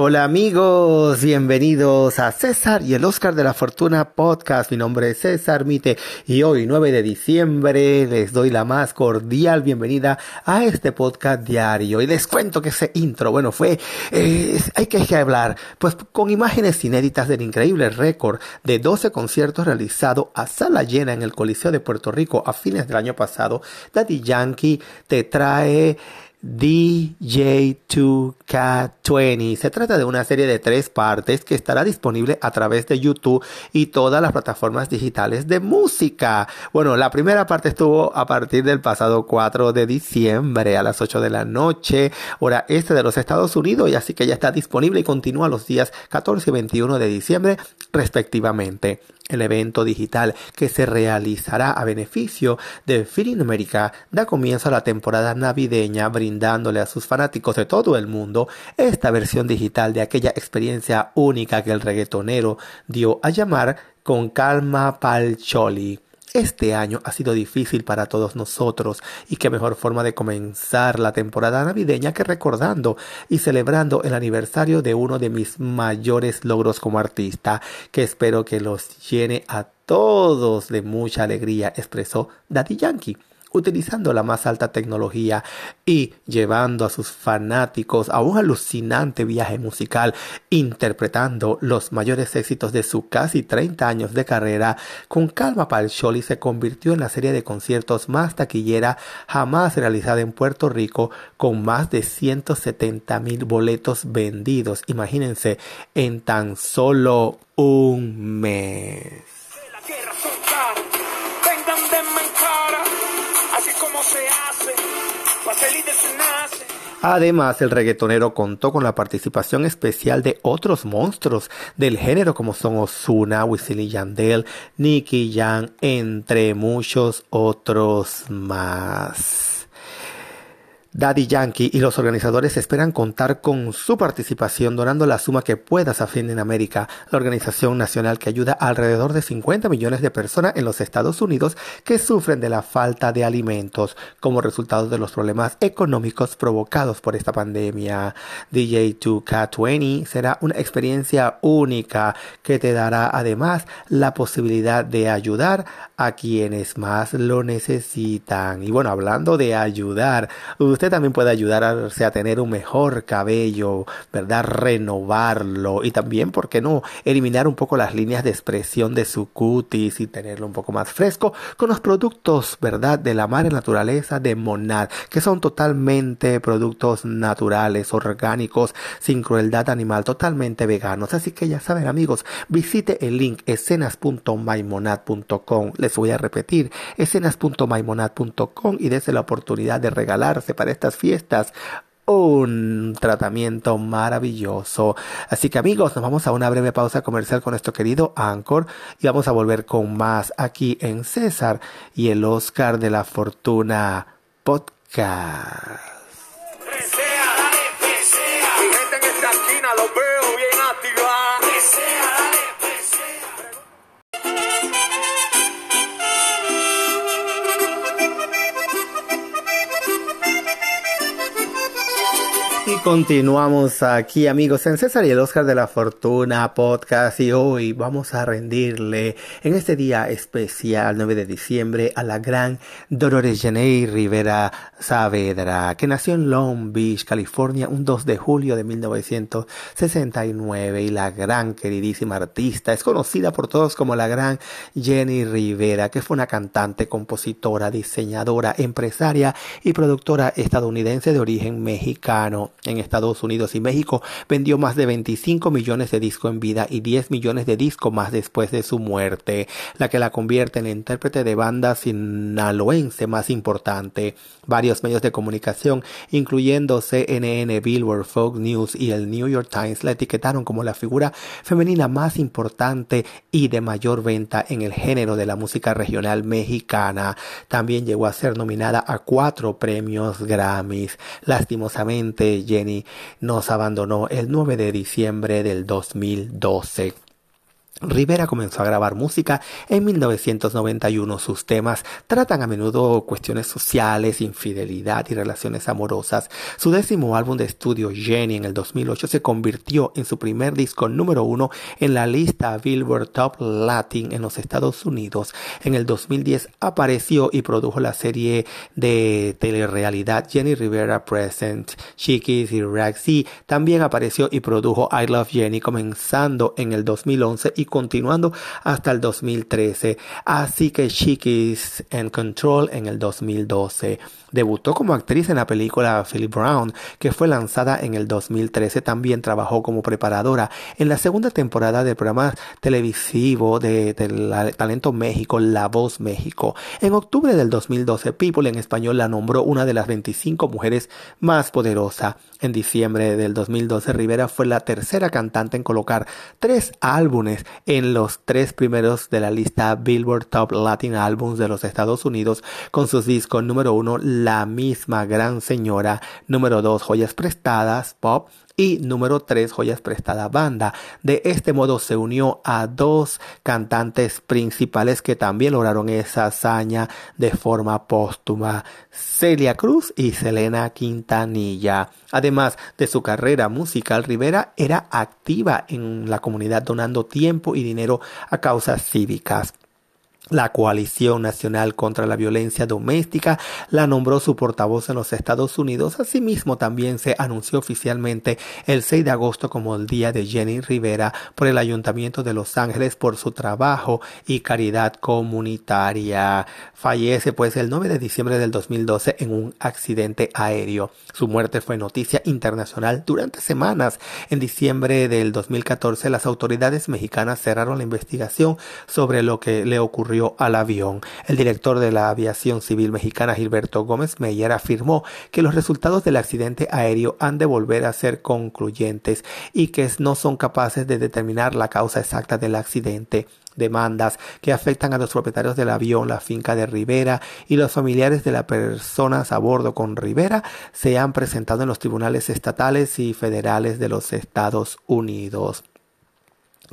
Hola amigos, bienvenidos a César y el Oscar de la Fortuna Podcast. Mi nombre es César Mite y hoy 9 de diciembre les doy la más cordial bienvenida a este podcast diario. Y les cuento que ese intro, bueno, fue, eh, hay que hablar, pues con imágenes inéditas del increíble récord de 12 conciertos realizados a sala llena en el Coliseo de Puerto Rico a fines del año pasado. Daddy Yankee te trae DJ2K20. Se trata de una serie de tres partes que estará disponible a través de YouTube y todas las plataformas digitales de música. Bueno, la primera parte estuvo a partir del pasado 4 de diciembre a las 8 de la noche, hora este de los Estados Unidos, y así que ya está disponible y continúa los días 14 y 21 de diciembre respectivamente. El evento digital que se realizará a beneficio de Feeling America da comienzo a la temporada navideña brindándole a sus fanáticos de todo el mundo esta versión digital de aquella experiencia única que el reggaetonero dio a llamar con calma Palcholi. Este año ha sido difícil para todos nosotros y qué mejor forma de comenzar la temporada navideña que recordando y celebrando el aniversario de uno de mis mayores logros como artista, que espero que los llene a todos de mucha alegría, expresó Daddy Yankee utilizando la más alta tecnología y llevando a sus fanáticos a un alucinante viaje musical, interpretando los mayores éxitos de su casi 30 años de carrera, con calma Palcholi se convirtió en la serie de conciertos más taquillera jamás realizada en Puerto Rico, con más de 170 mil boletos vendidos, imagínense, en tan solo un mes. Además, el reggaetonero contó con la participación especial de otros monstruos del género como son Ozuna, Wisin y Yandel, Nicky Jam, entre muchos otros más. Daddy Yankee y los organizadores esperan contar con su participación donando la suma que puedas a Fin en América, la organización nacional que ayuda a alrededor de 50 millones de personas en los Estados Unidos que sufren de la falta de alimentos como resultado de los problemas económicos provocados por esta pandemia. DJ2K20 será una experiencia única que te dará además la posibilidad de ayudar a quienes más lo necesitan. Y bueno, hablando de ayudar, usted también puede ayudarse a tener un mejor cabello, ¿verdad? Renovarlo y también, ¿por qué no? Eliminar un poco las líneas de expresión de su cutis y tenerlo un poco más fresco con los productos, ¿verdad? De la madre naturaleza de Monad, que son totalmente productos naturales, orgánicos, sin crueldad animal, totalmente veganos. Así que ya saben, amigos, visite el link escenas.mymonad.com. Les voy a repetir, escenas.mymonad.com y dése la oportunidad de regalarse para estas fiestas un tratamiento maravilloso. Así que amigos, nos vamos a una breve pausa comercial con nuestro querido Anchor y vamos a volver con más aquí en César y el Oscar de la Fortuna Podcast. Continuamos aquí amigos en César y el Oscar de la Fortuna podcast. Y hoy vamos a rendirle en este día especial 9 de diciembre a la gran Dolores Janey Rivera Saavedra que nació en Long Beach, California un 2 de julio de 1969 y la gran queridísima artista es conocida por todos como la gran Jenny Rivera que fue una cantante, compositora, diseñadora, empresaria y productora estadounidense de origen mexicano en Estados Unidos y México, vendió más de 25 millones de discos en vida y 10 millones de discos más después de su muerte, la que la convierte en la intérprete de banda sinaloense más importante. Varios medios de comunicación, incluyendo CNN, Billboard, Fox News y el New York Times, la etiquetaron como la figura femenina más importante y de mayor venta en el género de la música regional mexicana. También llegó a ser nominada a cuatro premios Grammys. Lastimosamente, Jenny nos abandonó el 9 de diciembre del 2012. Rivera comenzó a grabar música en 1991. Sus temas tratan a menudo cuestiones sociales, infidelidad y relaciones amorosas. Su décimo álbum de estudio, Jenny, en el 2008 se convirtió en su primer disco número uno en la lista Billboard Top Latin en los Estados Unidos. En el 2010 apareció y produjo la serie de telerrealidad Jenny Rivera Present, Chiquis y Ragsy. También apareció y produjo I Love Jenny comenzando en el 2011 y continuando hasta el 2013. Así que Chiquis en Control en el 2012. Debutó como actriz en la película Philip Brown, que fue lanzada en el 2013. También trabajó como preparadora en la segunda temporada del programa televisivo de, Talento México, La Voz México. En octubre del 2012, People en español la nombró una de las 25 mujeres más poderosas. En diciembre del 2012, Rivera fue la tercera cantante en colocar tres álbumes en los tres primeros de la lista Billboard Top Latin Albums de los Estados Unidos con sus discos número uno La misma gran señora, número dos Joyas prestadas, Pop y número 3 Joyas Prestada Banda. De este modo se unió a dos cantantes principales que también lograron esa hazaña de forma póstuma, Celia Cruz y Selena Quintanilla. Además de su carrera musical, Rivera era activa en la comunidad donando tiempo y dinero a causas cívicas. La Coalición Nacional contra la Violencia Doméstica la nombró su portavoz en los Estados Unidos. Asimismo, también se anunció oficialmente el 6 de agosto como el Día de Jenny Rivera por el Ayuntamiento de Los Ángeles por su trabajo y caridad comunitaria. Fallece pues el 9 de diciembre del 2012 en un accidente aéreo. Su muerte fue noticia internacional durante semanas. En diciembre del 2014 las autoridades mexicanas cerraron la investigación sobre lo que le ocurrió al avión. El director de la aviación civil mexicana, Gilberto Gómez Meyer, afirmó que los resultados del accidente aéreo han de volver a ser concluyentes y que no son capaces de determinar la causa exacta del accidente demandas que afectan a los propietarios del avión, la finca de Rivera y los familiares de las personas a bordo con Rivera se han presentado en los tribunales estatales y federales de los Estados Unidos.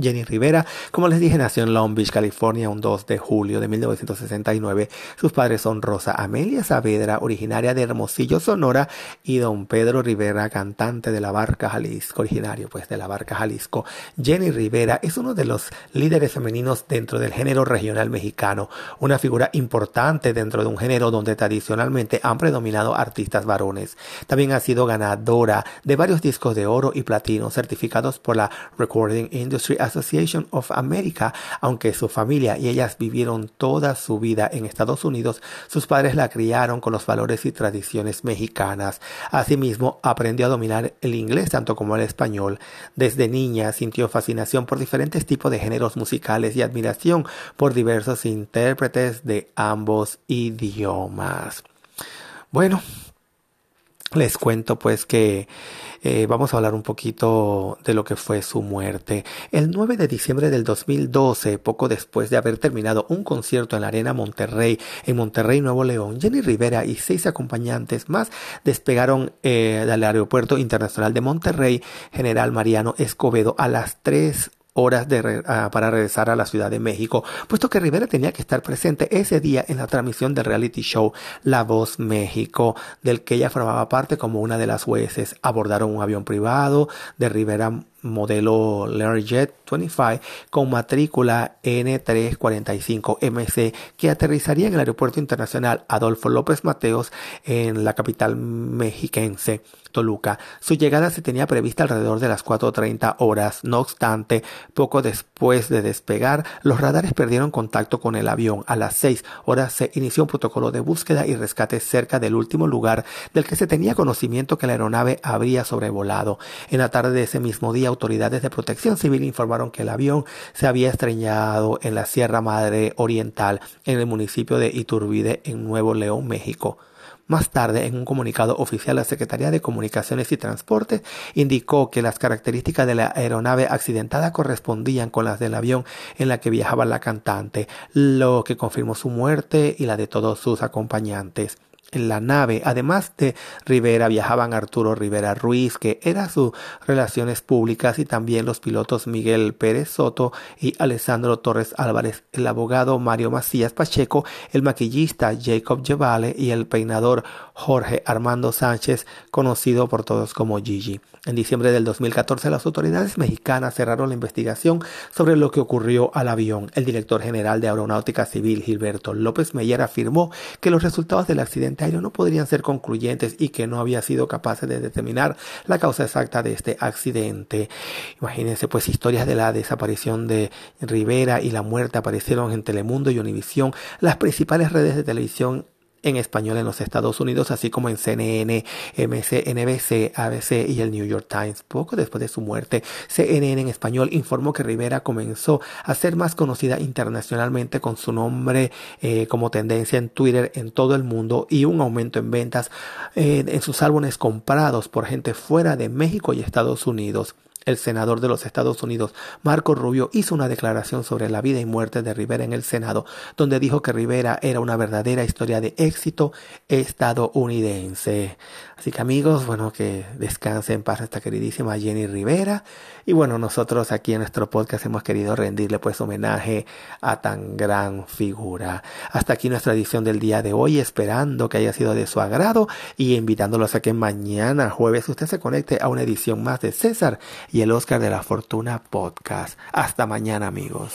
Jenny Rivera, como les dije, nació en Long Beach, California, un 2 de julio de 1969. Sus padres son Rosa Amelia Saavedra, originaria de Hermosillo, Sonora, y don Pedro Rivera, cantante de la Barca Jalisco, originario pues de la Barca Jalisco. Jenny Rivera es uno de los líderes femeninos dentro del género regional mexicano, una figura importante dentro de un género donde tradicionalmente han predominado artistas varones. También ha sido ganadora de varios discos de oro y platino certificados por la Recording Industry Association of America. Aunque su familia y ellas vivieron toda su vida en Estados Unidos, sus padres la criaron con los valores y tradiciones mexicanas. Asimismo, aprendió a dominar el inglés tanto como el español. Desde niña sintió fascinación por diferentes tipos de géneros musicales y admiración por diversos intérpretes de ambos idiomas. Bueno, les cuento pues que eh, vamos a hablar un poquito de lo que fue su muerte. El 9 de diciembre del 2012, poco después de haber terminado un concierto en la Arena Monterrey, en Monterrey, Nuevo León, Jenny Rivera y seis acompañantes más despegaron eh, del Aeropuerto Internacional de Monterrey, General Mariano Escobedo, a las 3 horas de ah, para regresar a la Ciudad de México, puesto que Rivera tenía que estar presente ese día en la transmisión del reality show La Voz México, del que ella formaba parte como una de las jueces. Abordaron un avión privado de Rivera modelo Learjet 25 con matrícula N345MC que aterrizaría en el Aeropuerto Internacional Adolfo López Mateos en la capital mexiquense. Toluca. Su llegada se tenía prevista alrededor de las 4.30 horas. No obstante, poco después de despegar, los radares perdieron contacto con el avión. A las 6 horas se inició un protocolo de búsqueda y rescate cerca del último lugar del que se tenía conocimiento que la aeronave habría sobrevolado. En la tarde de ese mismo día, autoridades de protección civil informaron que el avión se había estrellado en la Sierra Madre Oriental, en el municipio de Iturbide, en Nuevo León, México. Más tarde, en un comunicado oficial, la Secretaría de Comunicaciones y Transportes indicó que las características de la aeronave accidentada correspondían con las del avión en la que viajaba la cantante, lo que confirmó su muerte y la de todos sus acompañantes. En la nave. Además de Rivera viajaban Arturo Rivera Ruiz, que era sus relaciones públicas, y también los pilotos Miguel Pérez Soto y Alessandro Torres Álvarez, el abogado Mario Macías Pacheco, el maquillista Jacob Llevale y el peinador Jorge Armando Sánchez, conocido por todos como Gigi. En diciembre del 2014 las autoridades mexicanas cerraron la investigación sobre lo que ocurrió al avión. El director general de Aeronáutica Civil, Gilberto López Meyer, afirmó que los resultados del accidente no podrían ser concluyentes y que no había sido capaz de determinar la causa exacta de este accidente. Imagínense pues historias de la desaparición de Rivera y la muerte aparecieron en Telemundo y Univisión, las principales redes de televisión en español en los Estados Unidos, así como en CNN, MSNBC, ABC y el New York Times. Poco después de su muerte, CNN en español informó que Rivera comenzó a ser más conocida internacionalmente con su nombre eh, como tendencia en Twitter en todo el mundo y un aumento en ventas eh, en sus álbumes comprados por gente fuera de México y Estados Unidos. El senador de los Estados Unidos, Marco Rubio, hizo una declaración sobre la vida y muerte de Rivera en el Senado, donde dijo que Rivera era una verdadera historia de éxito estadounidense. Así que amigos, bueno, que descanse en paz esta queridísima Jenny Rivera. Y bueno, nosotros aquí en nuestro podcast hemos querido rendirle pues homenaje a tan gran figura. Hasta aquí nuestra edición del día de hoy, esperando que haya sido de su agrado y invitándolos a que mañana jueves usted se conecte a una edición más de César y el Oscar de la Fortuna Podcast. Hasta mañana amigos.